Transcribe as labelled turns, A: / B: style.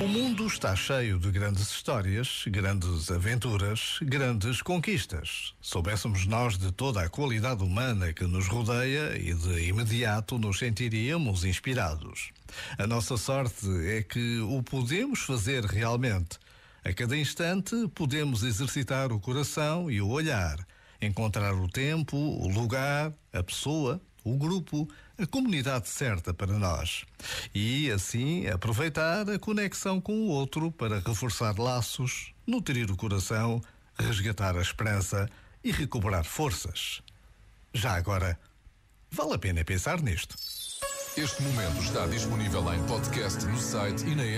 A: O mundo está cheio de grandes histórias, grandes aventuras, grandes conquistas. Soubéssemos nós de toda a qualidade humana que nos rodeia e de imediato nos sentiríamos inspirados. A nossa sorte é que o podemos fazer realmente. A cada instante podemos exercitar o coração e o olhar, encontrar o tempo, o lugar, a pessoa o grupo, a comunidade certa para nós. E, assim, aproveitar a conexão com o outro para reforçar laços, nutrir o coração, resgatar a esperança e recuperar forças. Já agora, vale a pena pensar nisto.
B: Este momento está disponível em podcast no site e na app.